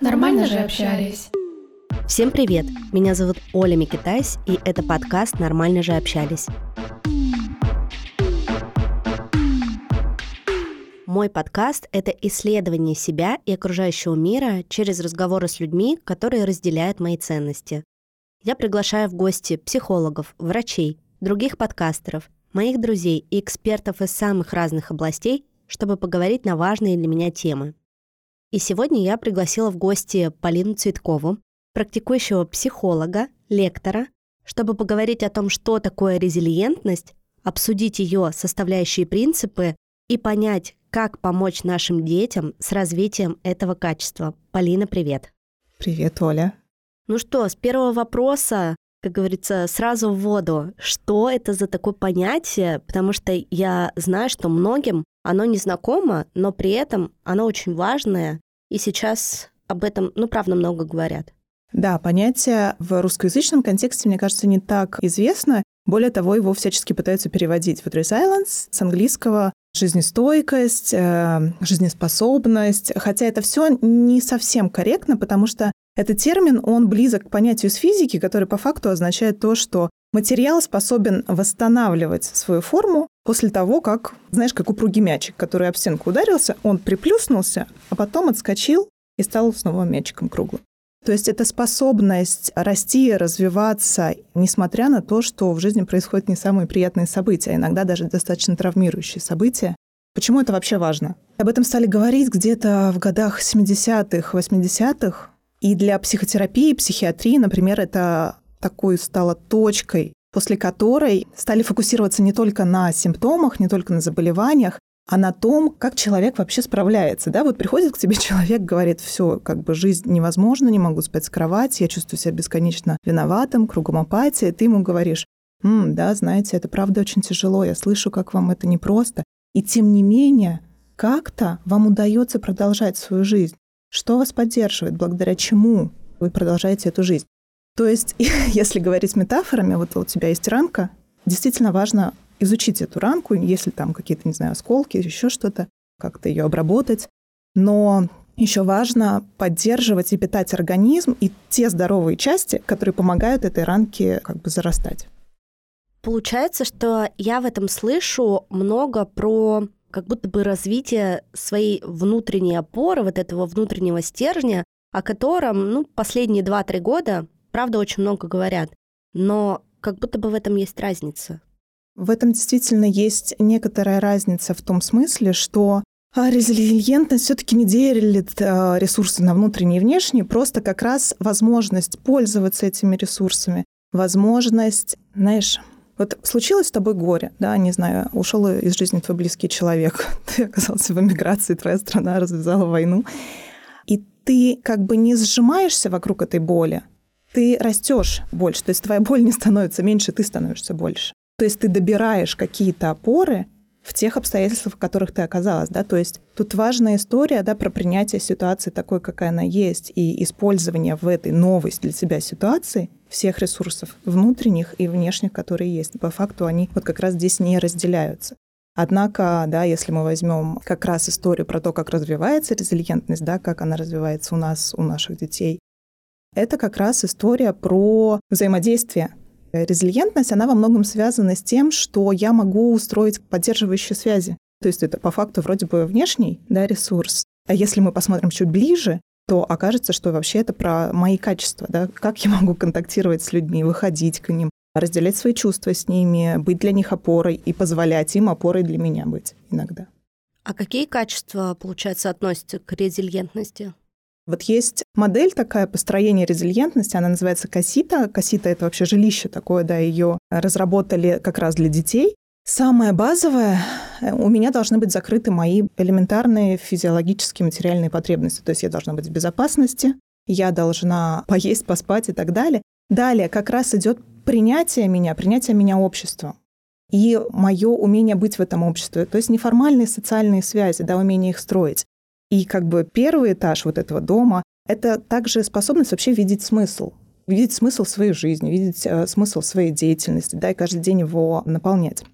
Нормально же общались. Всем привет! Меня зовут Оля Микитайс, и это подкаст «Нормально же общались». Мой подкаст — это исследование себя и окружающего мира через разговоры с людьми, которые разделяют мои ценности. Я приглашаю в гости психологов, врачей, других подкастеров, моих друзей и экспертов из самых разных областей, чтобы поговорить на важные для меня темы. И сегодня я пригласила в гости Полину Цветкову, практикующего психолога, лектора, чтобы поговорить о том, что такое резилиентность, обсудить ее составляющие принципы и понять, как помочь нашим детям с развитием этого качества. Полина, привет. Привет, Оля. Ну что, с первого вопроса, как говорится, сразу в воду. Что это за такое понятие? Потому что я знаю, что многим оно не знакомо, но при этом оно очень важное, и сейчас об этом, ну, правда, много говорят. Да, понятие в русскоязычном контексте, мне кажется, не так известно. Более того, его всячески пытаются переводить. Вот resilience с английского жизнестойкость, э, жизнеспособность. Хотя это все не совсем корректно, потому что этот термин, он близок к понятию из физики, который по факту означает то, что материал способен восстанавливать свою форму после того, как, знаешь, как упругий мячик, который об стенку ударился, он приплюснулся, а потом отскочил и стал снова мячиком круглым. То есть это способность расти, развиваться, несмотря на то, что в жизни происходят не самые приятные события, а иногда даже достаточно травмирующие события. Почему это вообще важно? Об этом стали говорить где-то в годах 70-х, 80-х. И для психотерапии, психиатрии, например, это такой стало точкой, после которой стали фокусироваться не только на симптомах, не только на заболеваниях, а на том, как человек вообще справляется. Да? Вот приходит к тебе человек, говорит, все, как бы жизнь невозможна, не могу спать с кровати, я чувствую себя бесконечно виноватым, кругом апатия. Ты ему говоришь, М, да, знаете, это правда очень тяжело, я слышу, как вам это непросто. И тем не менее, как-то вам удается продолжать свою жизнь. Что вас поддерживает, благодаря чему вы продолжаете эту жизнь? То есть, если говорить метафорами, вот у тебя есть ранка, действительно важно изучить эту ранку, если там какие-то, не знаю, осколки, еще что-то, как-то ее обработать. Но еще важно поддерживать и питать организм и те здоровые части, которые помогают этой ранке как бы зарастать. Получается, что я в этом слышу много про как будто бы развитие своей внутренней опоры, вот этого внутреннего стержня, о котором, ну, последние 2-3 года, правда, очень много говорят. Но как будто бы в этом есть разница. В этом действительно есть некоторая разница в том смысле, что а, резилиентность все-таки не делит а, ресурсы на внутренние и внешние, просто как раз возможность пользоваться этими ресурсами, возможность, знаешь, вот случилось с тобой горе, да, не знаю, ушел из жизни твой близкий человек, ты оказался в эмиграции, твоя страна развязала войну, и ты как бы не сжимаешься вокруг этой боли, ты растешь больше, то есть твоя боль не становится меньше, ты становишься больше. То есть ты добираешь какие-то опоры в тех обстоятельствах, в которых ты оказалась, да, то есть тут важная история, да, про принятие ситуации такой, какая она есть, и использование в этой новой для себя ситуации всех ресурсов внутренних и внешних, которые есть. По факту они вот как раз здесь не разделяются. Однако, да, если мы возьмем как раз историю про то, как развивается резилиентность, да, как она развивается у нас, у наших детей, это как раз история про взаимодействие резилиентность, она во многом связана с тем, что я могу устроить поддерживающие связи. То есть это по факту вроде бы внешний да, ресурс. А если мы посмотрим чуть ближе, то окажется, что вообще это про мои качества, да, как я могу контактировать с людьми, выходить к ним, разделять свои чувства с ними, быть для них опорой и позволять им опорой для меня быть иногда. А какие качества, получается, относятся к резилиентности? Вот есть модель такая построения резилиентности, она называется Касита. Касита — это вообще жилище такое, да, ее разработали как раз для детей. Самое базовое, э, у меня должны быть закрыты мои элементарные физиологические материальные потребности. То есть я должна быть в безопасности, я должна поесть, поспать и так далее. Далее как раз идет принятие меня, принятие меня обществом и мое умение быть в этом обществе. То есть неформальные социальные связи, да, умение их строить. И как бы первый этаж вот этого дома — это также способность вообще видеть смысл, видеть смысл своей жизни, видеть э, смысл своей деятельности, да, и каждый день его наполнять.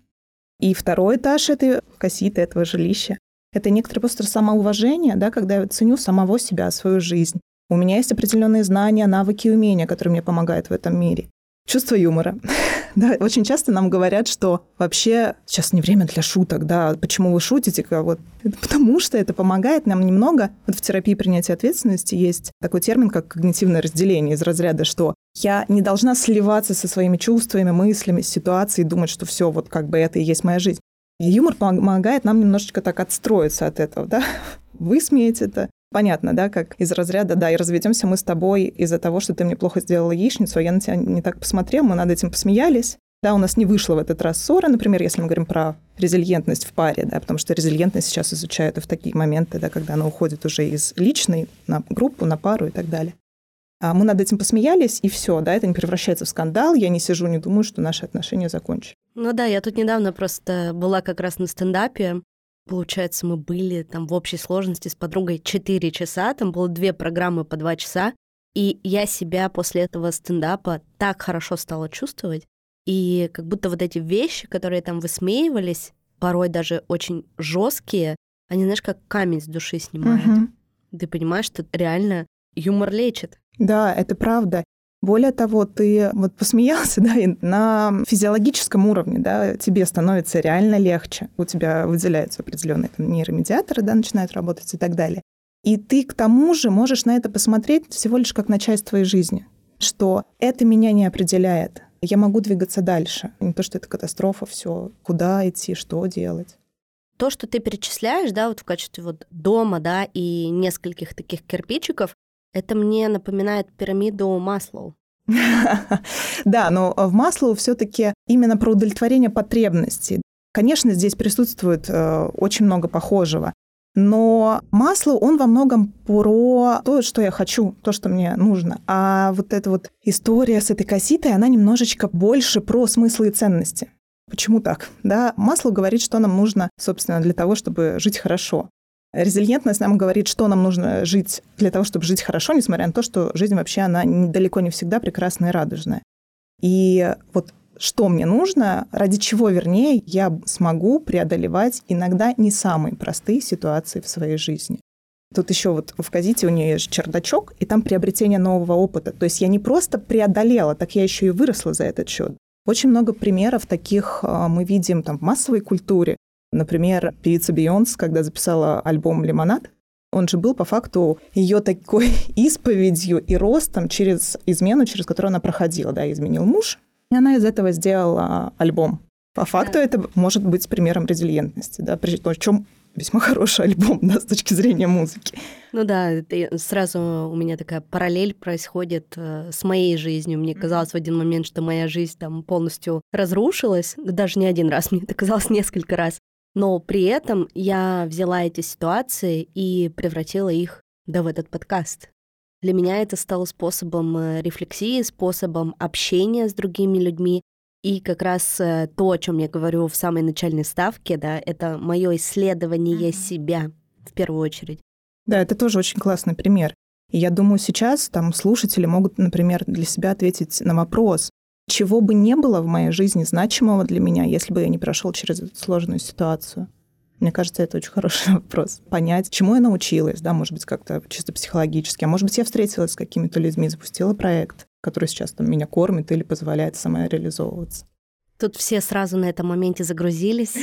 И второй этаж этой касситы, этого жилища, это некоторое просто самоуважение, да, когда я ценю самого себя, свою жизнь. У меня есть определенные знания, навыки умения, которые мне помогают в этом мире. Чувство юмора. да, очень часто нам говорят, что вообще сейчас не время для шуток, да, почему вы шутите, вот, потому что это помогает нам немного. Вот в терапии принятия ответственности есть такой термин, как когнитивное разделение из разряда, что я не должна сливаться со своими чувствами, мыслями, ситуацией, думать, что все, вот как бы это и есть моя жизнь. И юмор помогает нам немножечко так отстроиться от этого, да, высмеять это, понятно, да, как из разряда, да, и разведемся мы с тобой из-за того, что ты мне плохо сделала яичницу, а я на тебя не так посмотрел, мы над этим посмеялись. Да, у нас не вышло в этот раз ссора, например, если мы говорим про резильентность в паре, да, потому что резильентность сейчас изучают и в такие моменты, да, когда она уходит уже из личной на группу, на пару и так далее. А мы над этим посмеялись, и все, да, это не превращается в скандал, я не сижу, не думаю, что наши отношения закончились. Ну да, я тут недавно просто была как раз на стендапе, Получается, мы были там в общей сложности с подругой 4 часа, там было две программы по 2 часа, и я себя после этого стендапа так хорошо стала чувствовать, и как будто вот эти вещи, которые там высмеивались, порой даже очень жесткие, они, знаешь, как камень с души снимают. Угу. Ты понимаешь, что реально юмор лечит. Да, это правда. Более того, ты вот посмеялся, да, и на физиологическом уровне, да, тебе становится реально легче. У тебя выделяются определенные там, нейромедиаторы, да, начинают работать и так далее. И ты к тому же можешь на это посмотреть всего лишь как на часть твоей жизни, что это меня не определяет. Я могу двигаться дальше. Не то, что это катастрофа, все, куда идти, что делать. То, что ты перечисляешь, да, вот в качестве вот дома, да, и нескольких таких кирпичиков, это мне напоминает пирамиду Маслоу. Да, но в Маслоу все-таки именно про удовлетворение потребностей. Конечно, здесь присутствует э, очень много похожего. Но Маслоу, он во многом про то, что я хочу, то, что мне нужно. А вот эта вот история с этой касситой, она немножечко больше про смыслы и ценности. Почему так? Да, Маслоу говорит, что нам нужно, собственно, для того, чтобы жить хорошо. Резильентность нам говорит, что нам нужно жить для того, чтобы жить хорошо, несмотря на то, что жизнь вообще, она далеко не всегда прекрасная и радужная. И вот что мне нужно, ради чего, вернее, я смогу преодолевать иногда не самые простые ситуации в своей жизни. Тут еще вот в Казите у нее есть чердачок, и там приобретение нового опыта. То есть я не просто преодолела, так я еще и выросла за этот счет. Очень много примеров таких а, мы видим там в массовой культуре, Например, певица Бейонс, когда записала альбом «Лимонад», он же был по факту ее такой исповедью и ростом через измену, через которую она проходила. Да, изменил муж, и она из этого сделала альбом. По факту да. это может быть примером резилиентности, да, причем весьма хороший альбом, да, с точки зрения музыки. Ну да, это сразу у меня такая параллель происходит э, с моей жизнью. Мне казалось в один момент, что моя жизнь там полностью разрушилась, даже не один раз, мне это казалось несколько раз. Но при этом я взяла эти ситуации и превратила их да в этот подкаст. Для меня это стало способом э, рефлексии, способом общения с другими людьми. И как раз э, то, о чем я говорю в самой начальной ставке, да, это мое исследование mm-hmm. себя в первую очередь. Да, это тоже очень классный пример. И я думаю, сейчас там слушатели могут, например, для себя ответить на вопрос, чего бы не было в моей жизни значимого для меня, если бы я не прошел через эту сложную ситуацию? Мне кажется, это очень хороший вопрос. Понять, чему я научилась, да, может быть, как-то чисто психологически. А может быть, я встретилась с какими-то людьми, запустила проект, который сейчас там меня кормит или позволяет самореализовываться. Тут все сразу на этом моменте загрузились,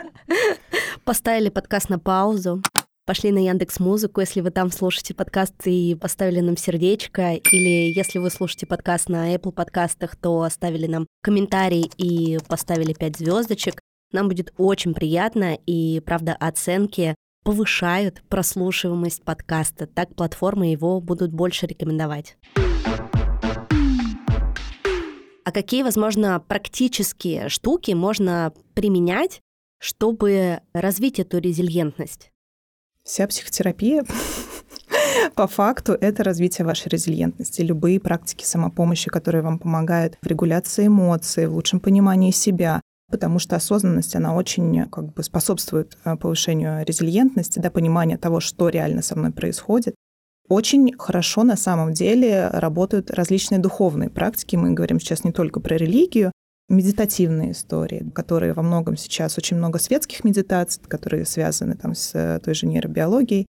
поставили подкаст на паузу, пошли на Яндекс Музыку, если вы там слушаете подкаст и поставили нам сердечко, или если вы слушаете подкаст на Apple подкастах, то оставили нам комментарий и поставили 5 звездочек. Нам будет очень приятно, и, правда, оценки повышают прослушиваемость подкаста. Так платформы его будут больше рекомендовать. А какие, возможно, практические штуки можно применять, чтобы развить эту резильентность? Вся психотерапия по факту это развитие вашей резилиентности. Любые практики самопомощи, которые вам помогают в регуляции эмоций, в лучшем понимании себя, потому что осознанность, она очень как бы способствует э, повышению резилиентности, да, понимания того, что реально со мной происходит. Очень хорошо на самом деле работают различные духовные практики. Мы говорим сейчас не только про религию, медитативные истории, которые во многом сейчас очень много светских медитаций, которые связаны там с э, той же нейробиологией,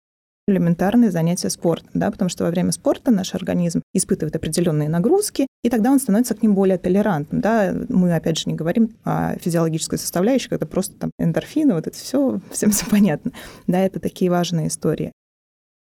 элементарные занятия спортом, да, потому что во время спорта наш организм испытывает определенные нагрузки, и тогда он становится к ним более толерантным. Да. Мы, опять же, не говорим о физиологической составляющей, когда просто там эндорфины, вот это все, всем все понятно. Да, это такие важные истории.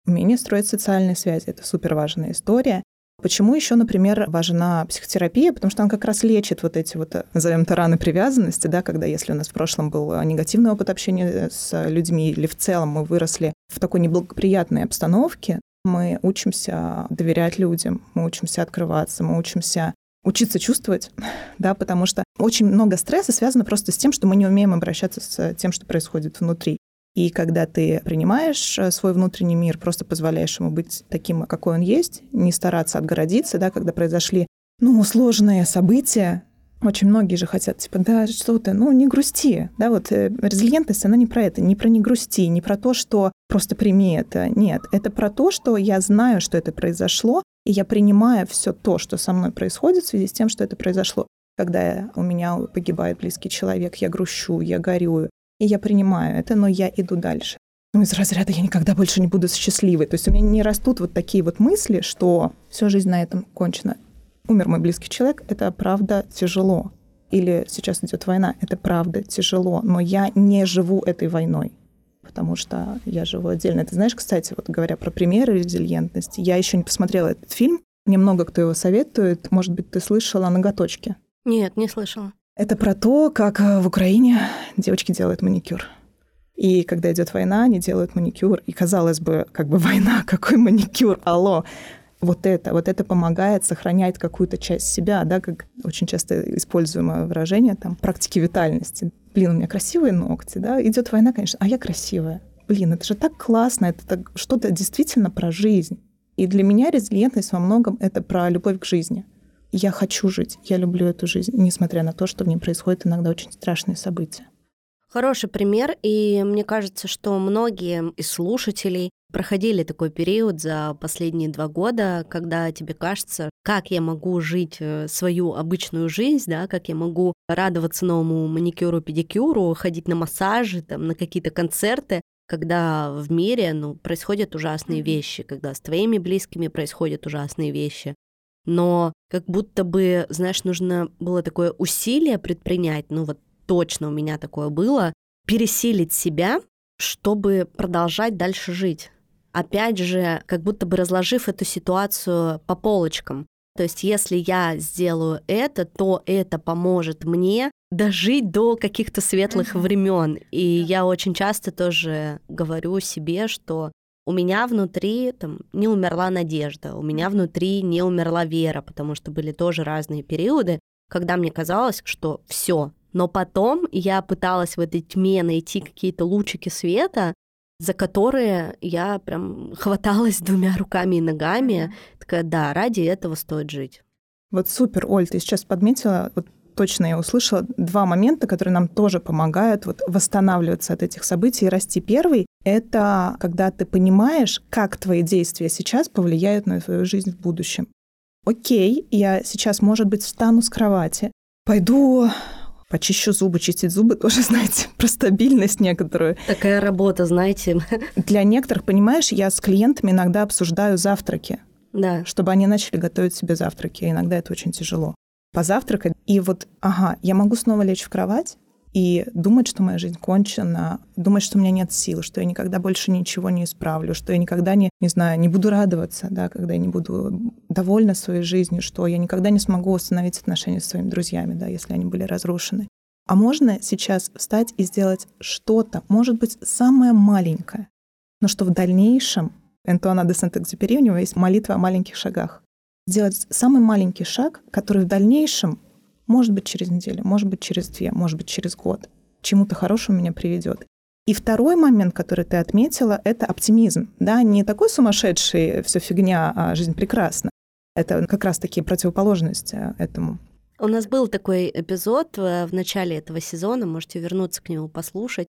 Умение строить социальные связи – это супер важная история. Почему еще, например, важна психотерапия? Потому что она как раз лечит вот эти вот, назовем это, раны привязанности, да, когда если у нас в прошлом был негативный опыт общения с людьми или в целом мы выросли в такой неблагоприятной обстановке, мы учимся доверять людям, мы учимся открываться, мы учимся учиться чувствовать, да, потому что очень много стресса связано просто с тем, что мы не умеем обращаться с тем, что происходит внутри. И когда ты принимаешь э, свой внутренний мир, просто позволяешь ему быть таким, какой он есть, не стараться отгородиться, да, когда произошли ну, сложные события, очень многие же хотят, типа, да, что ты, ну, не грусти. Да, вот э, резилиентность, она не про это, не про не грусти, не про то, что просто прими это. Нет, это про то, что я знаю, что это произошло, и я принимаю все то, что со мной происходит в связи с тем, что это произошло. Когда у меня погибает близкий человек, я грущу, я горюю, и я принимаю это, но я иду дальше. Ну, из разряда я никогда больше не буду счастливой. То есть у меня не растут вот такие вот мысли, что все жизнь на этом кончена. Умер мой близкий человек, это правда тяжело. Или сейчас идет война, это правда тяжело, но я не живу этой войной потому что я живу отдельно. Ты знаешь, кстати, вот говоря про примеры резилиентности, я еще не посмотрела этот фильм, мне много кто его советует. Может быть, ты слышала «Ноготочки»? Нет, не слышала. Это про то, как э, в Украине девочки делают маникюр. И когда идет война, они делают маникюр. И казалось бы, как бы война, какой маникюр, алло. Вот это, вот это помогает сохранять какую-то часть себя, да, как очень часто используемое выражение, там, практики витальности. Блин, у меня красивые ногти, да, идет война, конечно, а я красивая. Блин, это же так классно, это так, что-то действительно про жизнь. И для меня резилиентность во многом это про любовь к жизни – я хочу жить, я люблю эту жизнь, несмотря на то, что в ней происходят иногда очень страшные события. Хороший пример, и мне кажется, что многие из слушателей проходили такой период за последние два года, когда тебе кажется, как я могу жить э, свою обычную жизнь, да, как я могу радоваться новому маникюру, педикюру, ходить на массажи, там, на какие-то концерты, когда в мире ну, происходят ужасные вещи, когда с твоими близкими происходят ужасные вещи, но как будто бы, знаешь, нужно было такое усилие предпринять, ну вот точно у меня такое было, пересилить себя, чтобы продолжать дальше жить. Опять же, как будто бы разложив эту ситуацию по полочкам. То есть, если я сделаю это, то это поможет мне дожить до каких-то светлых времен. И я очень часто тоже говорю себе, что у меня внутри там не умерла надежда, у меня внутри не умерла вера, потому что были тоже разные периоды, когда мне казалось, что все. Но потом я пыталась в этой тьме найти какие-то лучики света, за которые я прям хваталась двумя руками и ногами. Такая, да, ради этого стоит жить. Вот супер, Оль, ты сейчас подметила вот точно я услышала два момента, которые нам тоже помогают вот восстанавливаться от этих событий и расти. Первый — это когда ты понимаешь, как твои действия сейчас повлияют на твою жизнь в будущем. Окей, я сейчас, может быть, встану с кровати, пойду почищу зубы. Чистить зубы тоже, знаете, про стабильность некоторую. Такая работа, знаете. Для некоторых, понимаешь, я с клиентами иногда обсуждаю завтраки. Да. Чтобы они начали готовить себе завтраки. Иногда это очень тяжело позавтракать, и вот, ага, я могу снова лечь в кровать и думать, что моя жизнь кончена, думать, что у меня нет сил, что я никогда больше ничего не исправлю, что я никогда не, не знаю, не буду радоваться, да, когда я не буду довольна своей жизнью, что я никогда не смогу установить отношения с своими друзьями, да, если они были разрушены. А можно сейчас встать и сделать что-то, может быть, самое маленькое, но что в дальнейшем Энтуана де Сент-Экзюпери, у него есть молитва о маленьких шагах сделать самый маленький шаг, который в дальнейшем, может быть, через неделю, может быть, через две, может быть, через год, чему-то хорошему меня приведет. И второй момент, который ты отметила, это оптимизм. Да, не такой сумасшедший, все фигня, а жизнь прекрасна. Это как раз такие противоположности этому. У нас был такой эпизод э, в начале этого сезона, можете вернуться к нему послушать,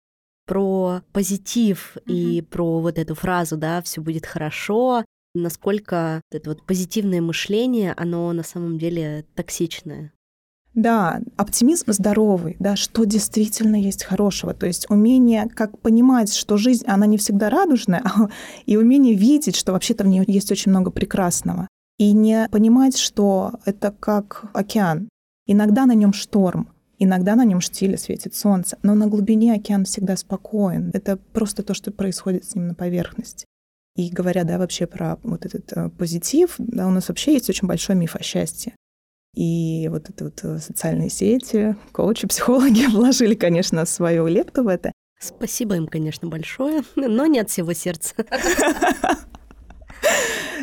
про позитив mm-hmm. и про вот эту фразу, да, все будет хорошо, насколько это вот позитивное мышление, оно на самом деле токсичное. Да, оптимизм здоровый, да, что действительно есть хорошего. То есть умение как понимать, что жизнь, она не всегда радужная, и умение видеть, что вообще-то в ней есть очень много прекрасного. И не понимать, что это как океан. Иногда на нем шторм, иногда на нем штиле светит солнце, но на глубине океан всегда спокоен. Это просто то, что происходит с ним на поверхности. И говоря, да, вообще про вот этот э, позитив, да, у нас вообще есть очень большой миф о счастье. И вот это вот э, социальные сети, коучи, психологи вложили, конечно, свою лепту в это. Спасибо им, конечно, большое, но не от всего сердца.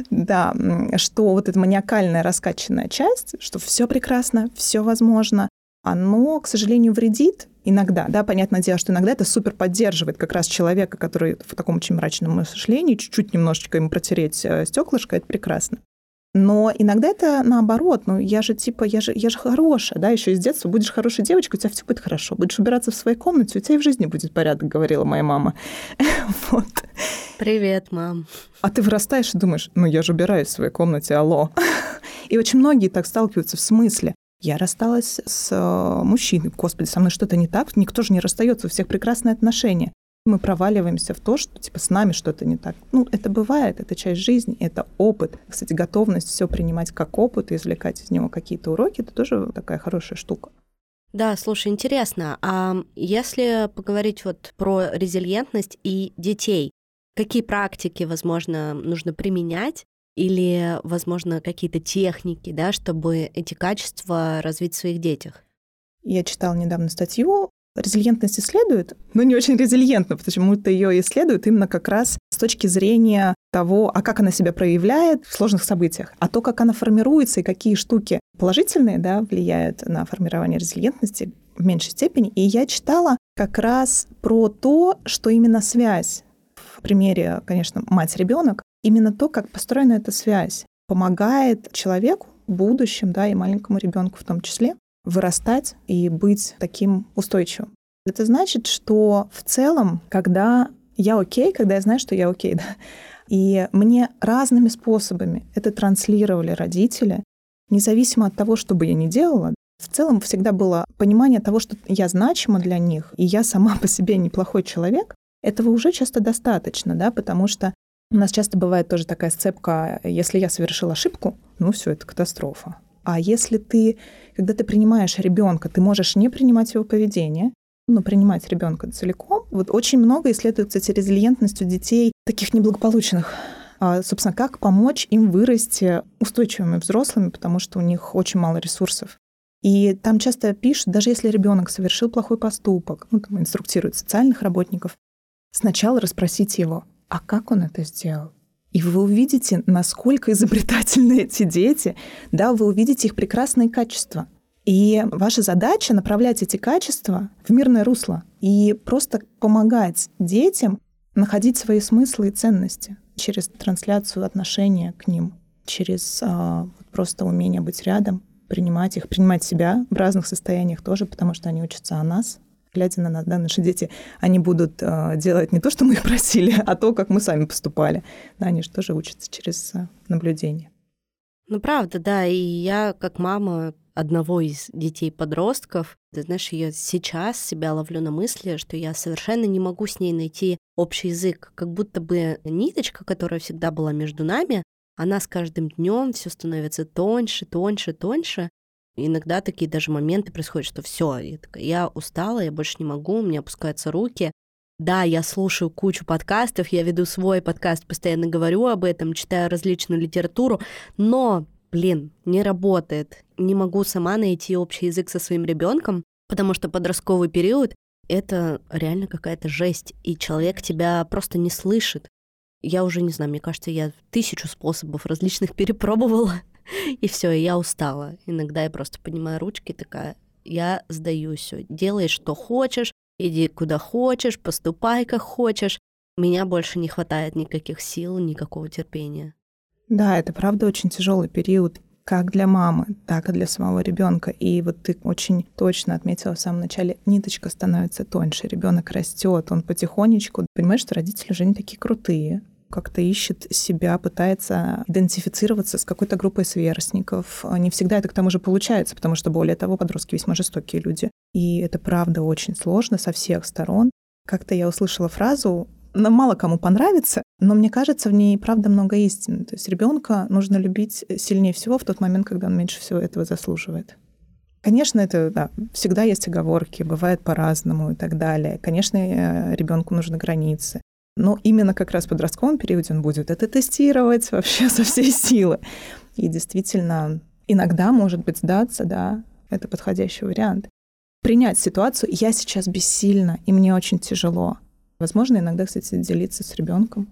Да, что вот эта маниакальная раскачанная часть, что все прекрасно, все возможно, оно, к сожалению, вредит иногда, да, понятное дело, что иногда это супер поддерживает как раз человека, который в таком очень мрачном мышлении, чуть-чуть немножечко ему протереть э, стеклышко, это прекрасно. Но иногда это наоборот. Ну, я же типа, я же, я же хорошая, да, еще из детства будешь хорошей девочкой, у тебя все будет хорошо. Будешь убираться в своей комнате, у тебя и в жизни будет порядок, говорила моя мама. вот. Привет, мам. А ты вырастаешь и думаешь, ну я же убираюсь в своей комнате, алло. и очень многие так сталкиваются в смысле. Я рассталась с э, мужчиной. Господи, со мной что-то не так. Никто же не расстается, у всех прекрасные отношения мы проваливаемся в то, что типа с нами что-то не так. Ну, это бывает, это часть жизни, это опыт. Кстати, готовность все принимать как опыт и извлекать из него какие-то уроки, это тоже такая хорошая штука. Да, слушай, интересно, а если поговорить вот про резилиентность и детей, какие практики, возможно, нужно применять или, возможно, какие-то техники, да, чтобы эти качества развить в своих детях? Я читала недавно статью Резильентность исследуют, но не очень резильентно, потому что ее исследуют именно как раз с точки зрения того, а как она себя проявляет в сложных событиях, а то, как она формируется и какие штуки положительные да, влияют на формирование резильентности в меньшей степени. И я читала как раз про то, что именно связь, в примере, конечно, мать-ребенок, именно то, как построена эта связь, помогает человеку в будущем, да, и маленькому ребенку в том числе, вырастать и быть таким устойчивым. Это значит, что в целом, когда я окей, когда я знаю, что я окей, да, и мне разными способами это транслировали родители, независимо от того, что бы я ни делала, в целом всегда было понимание того, что я значима для них, и я сама по себе неплохой человек, этого уже часто достаточно, да, потому что у нас часто бывает тоже такая сцепка, если я совершил ошибку, ну все, это катастрофа. А если ты, когда ты принимаешь ребенка, ты можешь не принимать его поведение, но принимать ребенка целиком. Вот очень много исследуют, кстати, у детей таких неблагополучных. А, собственно, как помочь им вырасти устойчивыми взрослыми, потому что у них очень мало ресурсов. И там часто пишут, даже если ребенок совершил плохой поступок, ну, там инструктируют социальных работников, сначала расспросите его, а как он это сделал? И вы увидите, насколько изобретательны эти дети, да, вы увидите их прекрасные качества. И ваша задача направлять эти качества в мирное русло и просто помогать детям находить свои смыслы и ценности через трансляцию отношения к ним, через а, просто умение быть рядом, принимать их, принимать себя в разных состояниях тоже, потому что они учатся о нас, глядя на нас, да, наши дети, они будут э, делать не то, что мы их просили, а то, как мы сами поступали. Да, они же тоже учатся через э, наблюдение. Ну, правда, да. И я, как мама одного из детей-подростков, ты знаешь, я сейчас себя ловлю на мысли, что я совершенно не могу с ней найти общий язык. Как будто бы ниточка, которая всегда была между нами, она с каждым днем все становится тоньше, тоньше, тоньше. Иногда такие даже моменты происходят, что все, я, я устала, я больше не могу, у меня опускаются руки. Да, я слушаю кучу подкастов, я веду свой подкаст, постоянно говорю об этом, читаю различную литературу, но, блин, не работает. Не могу сама найти общий язык со своим ребенком, потому что подростковый период это реально какая-то жесть, и человек тебя просто не слышит. Я уже не знаю, мне кажется, я тысячу способов различных перепробовала, и все, я устала. Иногда я просто поднимаю ручки, такая, я сдаюсь, делай, что хочешь, иди куда хочешь, поступай как хочешь. Меня больше не хватает никаких сил, никакого терпения. Да, это правда очень тяжелый период как для мамы, так и для самого ребенка. И вот ты очень точно отметила в самом начале, ниточка становится тоньше, ребенок растет, он потихонечку понимает, что родители уже не такие крутые, как-то ищет себя, пытается идентифицироваться с какой-то группой сверстников. Не всегда это к тому же получается, потому что, более того, подростки весьма жестокие люди. И это правда очень сложно со всех сторон. Как-то я услышала фразу, нам мало кому понравится, но мне кажется, в ней правда много истины. То есть ребенка нужно любить сильнее всего в тот момент, когда он меньше всего этого заслуживает. Конечно, это да, всегда есть оговорки, бывает по-разному и так далее. Конечно, э, ребенку нужны границы. Но именно как раз в подростковом периоде он будет это тестировать вообще со всей силы. И действительно, иногда, может быть, сдаться, да, это подходящий вариант. Принять ситуацию, я сейчас бессильна, и мне очень тяжело. Возможно, иногда, кстати, делиться с ребенком.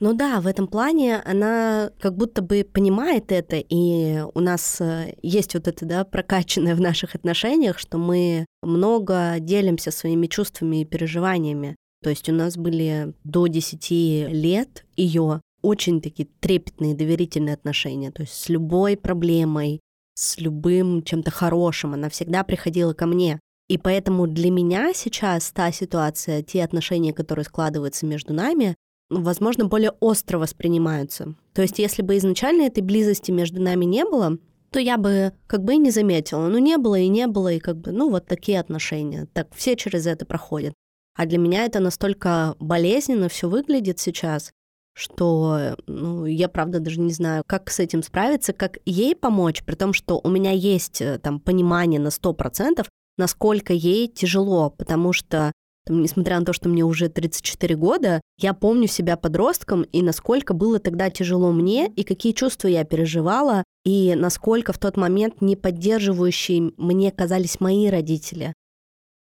Ну да, в этом плане она как будто бы понимает это, и у нас э, есть вот это, да, прокачанное в наших отношениях, что мы много делимся своими чувствами и переживаниями. То есть у нас были до 10 лет ее очень такие трепетные, доверительные отношения. То есть с любой проблемой, с любым чем-то хорошим она всегда приходила ко мне. И поэтому для меня сейчас та ситуация, те отношения, которые складываются между нами, ну, возможно, более остро воспринимаются. То есть если бы изначально этой близости между нами не было, то я бы как бы и не заметила. Ну, не было и не было, и как бы, ну, вот такие отношения. Так все через это проходят. А для меня это настолько болезненно все выглядит сейчас, что ну, я, правда, даже не знаю, как с этим справиться, как ей помочь, при том, что у меня есть э, там понимание на 100%, насколько ей тяжело, потому что там, несмотря на то, что мне уже 34 года, я помню себя подростком и насколько было тогда тяжело мне, и какие чувства я переживала, и насколько в тот момент не поддерживающие мне казались мои родители.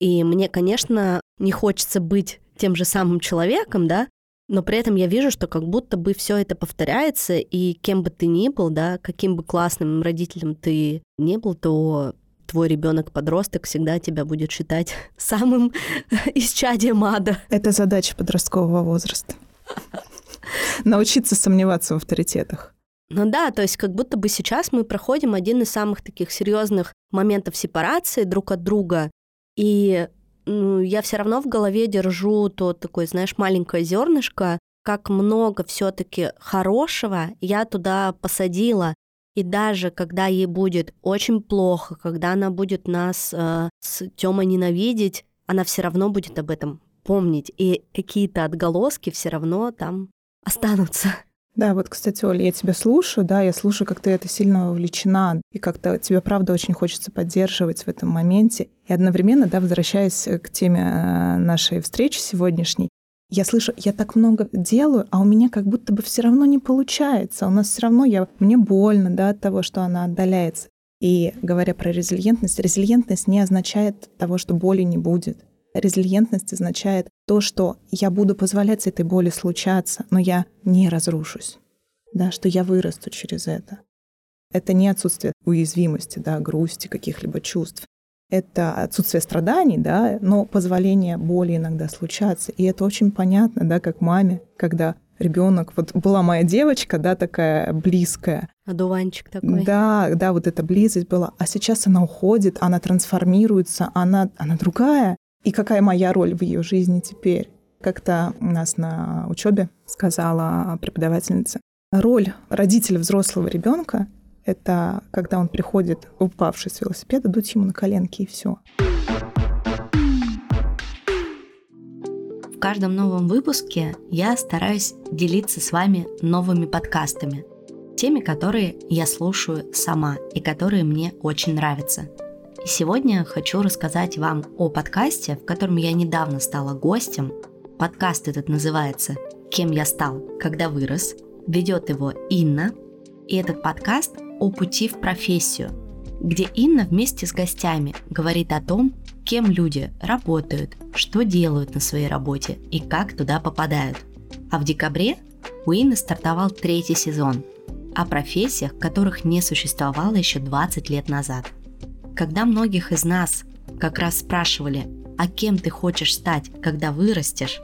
И мне, конечно, не хочется быть тем же самым человеком, да, но при этом я вижу, что как будто бы все это повторяется, и кем бы ты ни был, да, каким бы классным родителем ты не был, то твой ребенок-подросток всегда тебя будет считать самым исчадием ада. Это задача подросткового возраста. Научиться сомневаться в авторитетах. Ну да, то есть как будто бы сейчас мы проходим один из самых таких серьезных моментов сепарации друг от друга, и ну, я все равно в голове держу то такое, знаешь, маленькое зернышко, как много все-таки хорошего я туда посадила. И даже когда ей будет очень плохо, когда она будет нас э, с Тёмой ненавидеть, она все равно будет об этом помнить. И какие-то отголоски все равно там останутся. Да, вот, кстати, Оля, я тебя слушаю, да, я слушаю, как ты это сильно увлечена, и как-то тебе, правда, очень хочется поддерживать в этом моменте. И одновременно, да, возвращаясь к теме э, нашей встречи сегодняшней, я слышу, я так много делаю, а у меня как будто бы все равно не получается. У нас все равно я, мне больно да, от того, что она отдаляется. И говоря про резилиентность, резилиентность не означает того, что боли не будет. Резилиентность означает то, что я буду позволять этой боли случаться, но я не разрушусь, да, что я вырасту через это. Это не отсутствие уязвимости, да, грусти, каких-либо чувств. Это отсутствие страданий, да, но позволение боли иногда случаться. И это очень понятно, да, как маме, когда ребенок, вот была моя девочка, да, такая близкая. Одуванчик такой. Да, да, вот эта близость была. А сейчас она уходит, она трансформируется, она, она другая. И какая моя роль в ее жизни теперь? Как-то у нас на учебе сказала преподавательница, роль родителя взрослого ребенка — это когда он приходит, упавший с велосипеда, дуть ему на коленки и все. В каждом новом выпуске я стараюсь делиться с вами новыми подкастами, теми, которые я слушаю сама и которые мне очень нравятся — и сегодня хочу рассказать вам о подкасте, в котором я недавно стала гостем. Подкаст этот называется «Кем я стал, когда вырос». Ведет его Инна. И этот подкаст о пути в профессию, где Инна вместе с гостями говорит о том, кем люди работают, что делают на своей работе и как туда попадают. А в декабре у Инны стартовал третий сезон о профессиях, которых не существовало еще 20 лет назад – когда многих из нас как раз спрашивали, а кем ты хочешь стать, когда вырастешь,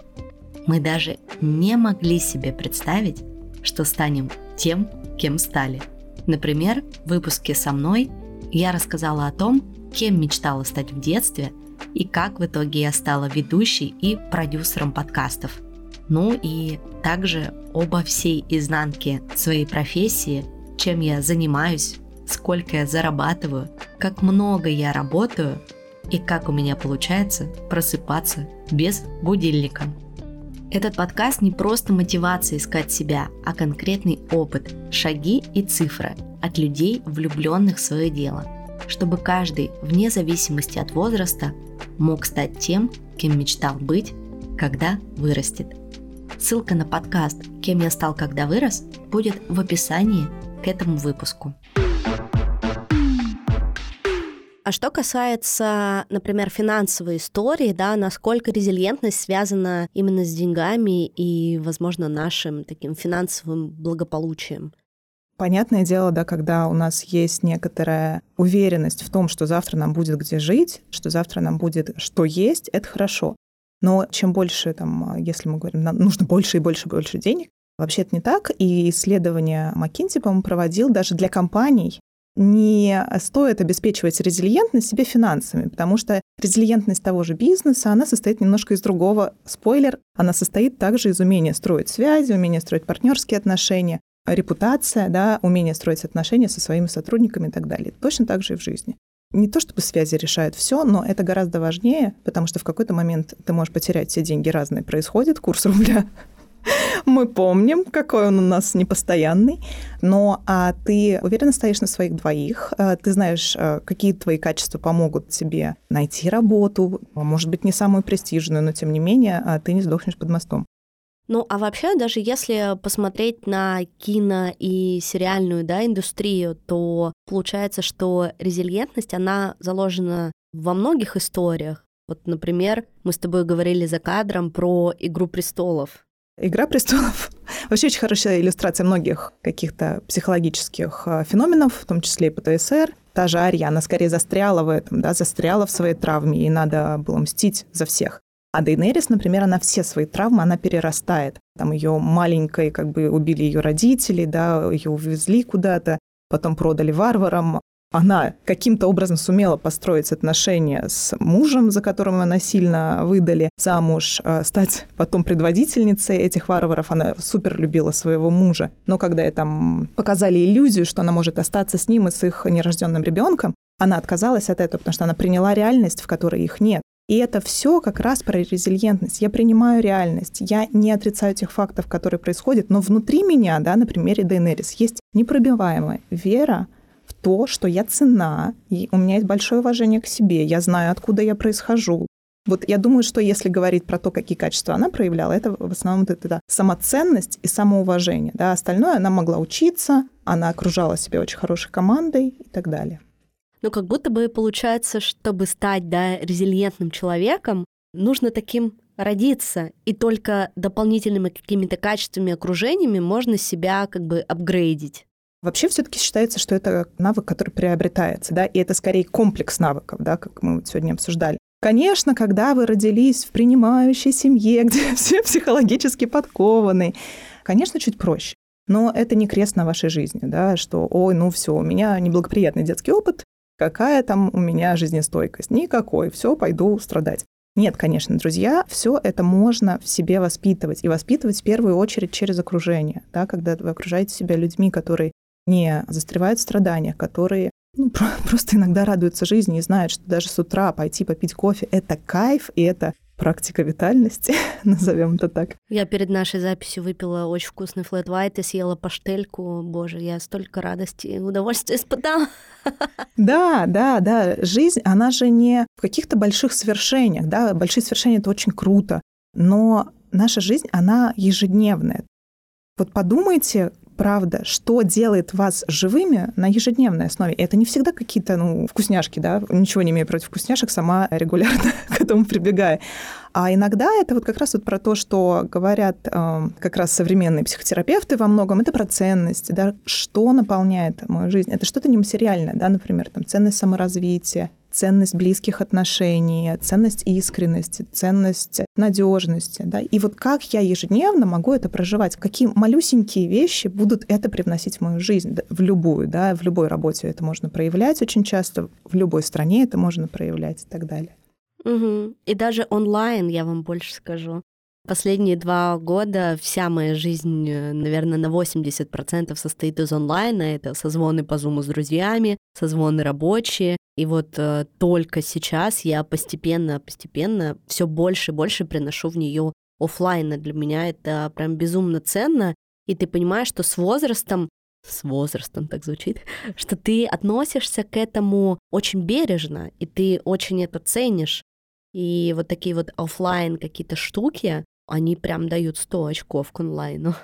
мы даже не могли себе представить, что станем тем, кем стали. Например, в выпуске со мной я рассказала о том, кем мечтала стать в детстве и как в итоге я стала ведущей и продюсером подкастов. Ну и также обо всей изнанке своей профессии, чем я занимаюсь, сколько я зарабатываю, как много я работаю и как у меня получается просыпаться без будильника. Этот подкаст не просто мотивация искать себя, а конкретный опыт, шаги и цифры от людей, влюбленных в свое дело, чтобы каждый, вне зависимости от возраста, мог стать тем, кем мечтал быть, когда вырастет. Ссылка на подкаст «Кем я стал, когда вырос» будет в описании к этому выпуску. А что касается, например, финансовой истории, да, насколько резилиентность связана именно с деньгами и, возможно, нашим таким финансовым благополучием? Понятное дело, да, когда у нас есть некоторая уверенность в том, что завтра нам будет где жить, что завтра нам будет что есть, это хорошо. Но чем больше, там, если мы говорим, нам нужно больше и больше и больше денег, вообще это не так. И исследование McKinsey, по-моему, проводил даже для компаний, не стоит обеспечивать резилиентность себе финансами, потому что резилиентность того же бизнеса, она состоит немножко из другого. Спойлер, она состоит также из умения строить связи, умения строить партнерские отношения, репутация, да, умение строить отношения со своими сотрудниками и так далее. Точно так же и в жизни. Не то чтобы связи решают все, но это гораздо важнее, потому что в какой-то момент ты можешь потерять все деньги разные. Происходит курс рубля мы помним, какой он у нас непостоянный. Но а ты уверенно стоишь на своих двоих, а, ты знаешь, а, какие твои качества помогут тебе найти работу, может быть, не самую престижную, но тем не менее а, ты не сдохнешь под мостом. Ну, а вообще, даже если посмотреть на кино и сериальную да, индустрию, то получается, что резилиентность, она заложена во многих историях. Вот, например, мы с тобой говорили за кадром про «Игру престолов». «Игра престолов» вообще очень хорошая иллюстрация многих каких-то психологических э, феноменов, в том числе и ПТСР. Та же Ария, она скорее застряла в этом, да, застряла в своей травме, и надо было мстить за всех. А Дейнерис, например, она все свои травмы, она перерастает. Там ее маленькой, как бы убили ее родители, да, ее увезли куда-то, потом продали варварам, она каким-то образом сумела построить отношения с мужем, за которым она сильно выдали замуж, э, стать потом предводительницей этих варваров. Она супер любила своего мужа. Но когда ей там показали иллюзию, что она может остаться с ним и с их нерожденным ребенком, она отказалась от этого, потому что она приняла реальность, в которой их нет. И это все как раз про резилиентность. Я принимаю реальность, я не отрицаю тех фактов, которые происходят, но внутри меня, да, на примере Дейнерис, есть непробиваемая вера то, что я цена, и у меня есть большое уважение к себе, я знаю, откуда я происхожу. Вот я думаю, что если говорить про то, какие качества она проявляла, это в основном это, это самоценность и самоуважение. Да? Остальное она могла учиться, она окружала себя очень хорошей командой и так далее. Ну, как будто бы получается, чтобы стать да, резилиентным человеком, нужно таким родиться, и только дополнительными какими-то качествами, окружениями можно себя как бы апгрейдить. Вообще все-таки считается, что это навык, который приобретается, да, и это скорее комплекс навыков, да, как мы сегодня обсуждали. Конечно, когда вы родились в принимающей семье, где все психологически подкованы, конечно, чуть проще. Но это не крест на вашей жизни, да, что, ой, ну все, у меня неблагоприятный детский опыт, какая там у меня жизнестойкость? Никакой, все, пойду страдать. Нет, конечно, друзья, все это можно в себе воспитывать. И воспитывать в первую очередь через окружение. Да, когда вы окружаете себя людьми, которые не застревают в страданиях, которые ну, просто иногда радуются жизни и знают, что даже с утра пойти попить кофе — это кайф, и это практика витальности, назовем это так. Я перед нашей записью выпила очень вкусный флэт white и съела паштельку. Боже, я столько радости и удовольствия испытала. Да, да, да. Жизнь, она же не в каких-то больших свершениях, да. Большие свершения — это очень круто. Но наша жизнь, она ежедневная. Вот подумайте, правда, что делает вас живыми на ежедневной основе. И это не всегда какие-то ну, вкусняшки, да, ничего не имею против вкусняшек, сама регулярно к этому прибегаю. А иногда это вот как раз вот про то, что говорят э, как раз современные психотерапевты во многом, это про ценность, да, что наполняет мою жизнь. Это что-то нематериальное, да, например, там, ценность саморазвития, ценность близких отношений, ценность искренности, ценность надежности. Да? И вот как я ежедневно могу это проживать? Какие малюсенькие вещи будут это привносить в мою жизнь? В любую, да, в любой работе это можно проявлять очень часто, в любой стране это можно проявлять и так далее. Угу. И даже онлайн, я вам больше скажу. Последние два года вся моя жизнь, э, наверное, на 80% состоит из онлайна. Это созвоны по зуму с друзьями, созвоны рабочие. И вот э, только сейчас я постепенно, постепенно все больше и больше приношу в нее офлайна. Для меня это прям безумно ценно. И ты понимаешь, что с возрастом с возрастом так звучит, что ты относишься к этому очень бережно, и ты очень это ценишь. И вот такие вот офлайн какие-то штуки, они прям дают 100 очков к онлайну.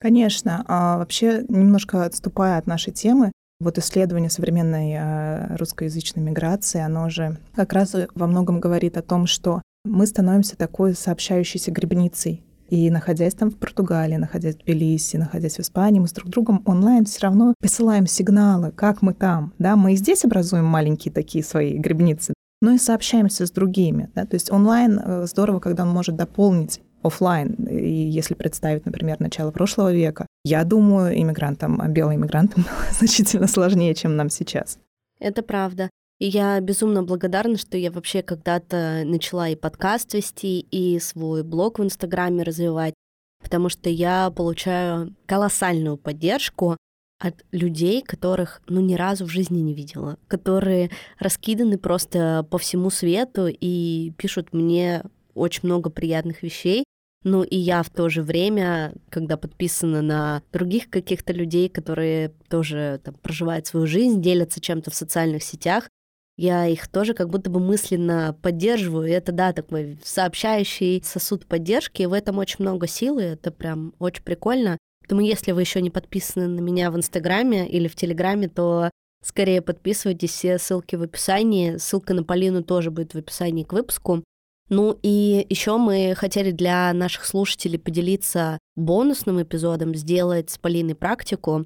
Конечно. А вообще, немножко отступая от нашей темы, вот исследование современной э, русскоязычной миграции, оно же как раз во многом говорит о том, что мы становимся такой сообщающейся грибницей. И находясь там в Португалии, находясь в Тбилиси, находясь в Испании, мы с друг другом онлайн все равно посылаем сигналы, как мы там. Да, мы и здесь образуем маленькие такие свои грибницы, но и сообщаемся с другими. Да? То есть онлайн э, здорово, когда он может дополнить офлайн. И если представить, например, начало прошлого века, я думаю, иммигрантам, белым иммигрантам значительно сложнее, чем нам сейчас. Это правда. И я безумно благодарна, что я вообще когда-то начала и подкаст вести, и свой блог в Инстаграме развивать, потому что я получаю колоссальную поддержку от людей, которых ну ни разу в жизни не видела, которые раскиданы просто по всему свету и пишут мне очень много приятных вещей. Ну и я в то же время, когда подписана на других каких-то людей, которые тоже там, проживают свою жизнь, делятся чем-то в социальных сетях, я их тоже как будто бы мысленно поддерживаю. И это, да, такой сообщающий сосуд поддержки, и в этом очень много силы, это прям очень прикольно. Поэтому если вы еще не подписаны на меня в Инстаграме или в Телеграме, то скорее подписывайтесь, все ссылки в описании. Ссылка на Полину тоже будет в описании к выпуску. Ну и еще мы хотели для наших слушателей поделиться бонусным эпизодом, сделать с Полиной практику.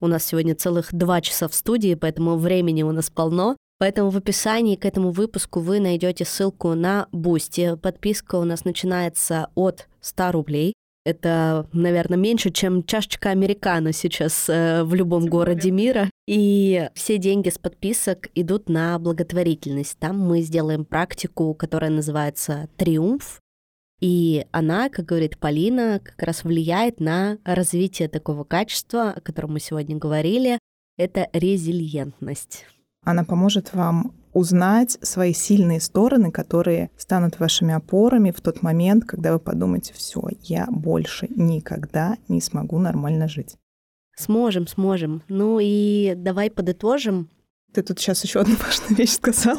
У нас сегодня целых два часа в студии, поэтому времени у нас полно. Поэтому в описании к этому выпуску вы найдете ссылку на Boosty. Подписка у нас начинается от 100 рублей. Это, наверное, меньше, чем чашечка американо сейчас э, в любом городе мира. И все деньги с подписок идут на благотворительность. Там мы сделаем практику, которая называется «Триумф». И она, как говорит Полина, как раз влияет на развитие такого качества, о котором мы сегодня говорили. Это резильентность. Она поможет вам узнать свои сильные стороны, которые станут вашими опорами в тот момент, когда вы подумаете, все, я больше никогда не смогу нормально жить. Сможем, сможем. Ну и давай подытожим. Ты тут сейчас еще одну важную вещь сказал.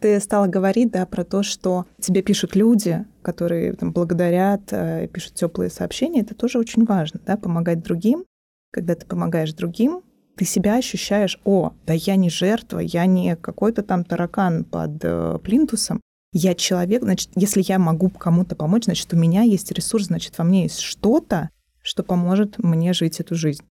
Ты стала говорить, да, про то, что тебе пишут люди, которые там, благодарят, э, пишут теплые сообщения. Это тоже очень важно, да, помогать другим. Когда ты помогаешь другим, ты себя ощущаешь, о, да я не жертва, я не какой-то там таракан под э, плинтусом, я человек, значит, если я могу кому-то помочь, значит, у меня есть ресурс, значит, во мне есть что-то, что поможет мне жить эту жизнь.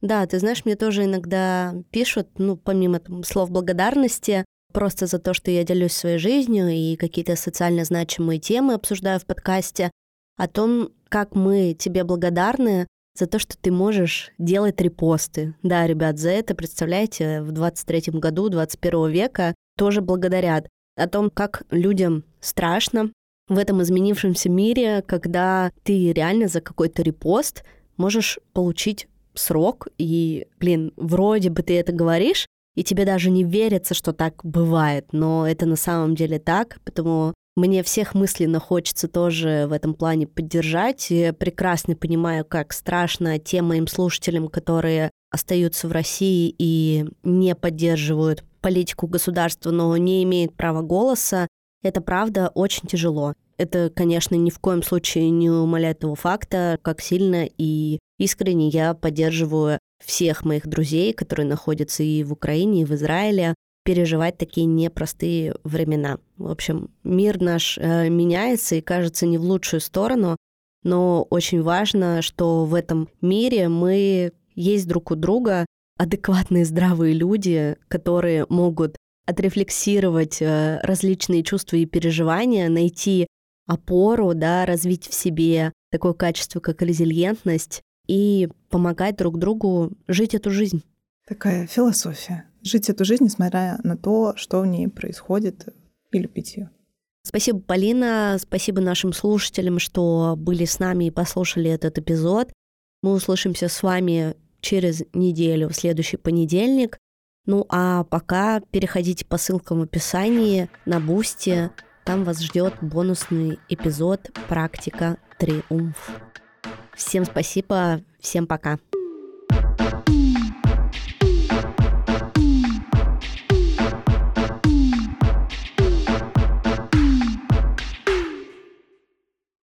Да, ты знаешь, мне тоже иногда пишут, ну, помимо там, слов благодарности, просто за то, что я делюсь своей жизнью и какие-то социально значимые темы обсуждаю в подкасте, о том, как мы тебе благодарны за то, что ты можешь делать репосты. Да, ребят, за это, представляете, в 23 году 21 века тоже благодарят. О том, как людям страшно в этом изменившемся мире, когда ты реально за какой-то репост можешь получить срок, и, блин, вроде бы ты это говоришь, и тебе даже не верится, что так бывает, но это на самом деле так, потому мне всех мысленно хочется тоже в этом плане поддержать. Я прекрасно понимаю, как страшно тем моим слушателям, которые остаются в России и не поддерживают политику государства, но не имеют права голоса. Это правда очень тяжело. Это, конечно, ни в коем случае не умаляет того факта, как сильно и искренне я поддерживаю всех моих друзей, которые находятся и в Украине, и в Израиле, переживать такие непростые времена. В общем, мир наш э, меняется и кажется не в лучшую сторону, но очень важно, что в этом мире мы есть друг у друга адекватные, здравые люди, которые могут отрефлексировать э, различные чувства и переживания, найти опору, да, развить в себе такое качество, как резильентность, и помогать друг другу жить эту жизнь. Такая философия. Жить эту жизнь, несмотря на то, что в ней происходит, и любить ее. Спасибо, Полина, спасибо нашим слушателям, что были с нами и послушали этот эпизод. Мы услышимся с вами через неделю, в следующий понедельник. Ну а пока переходите по ссылкам в описании на Boosty. Там вас ждет бонусный эпизод «Практика Триумф». Всем спасибо, всем пока.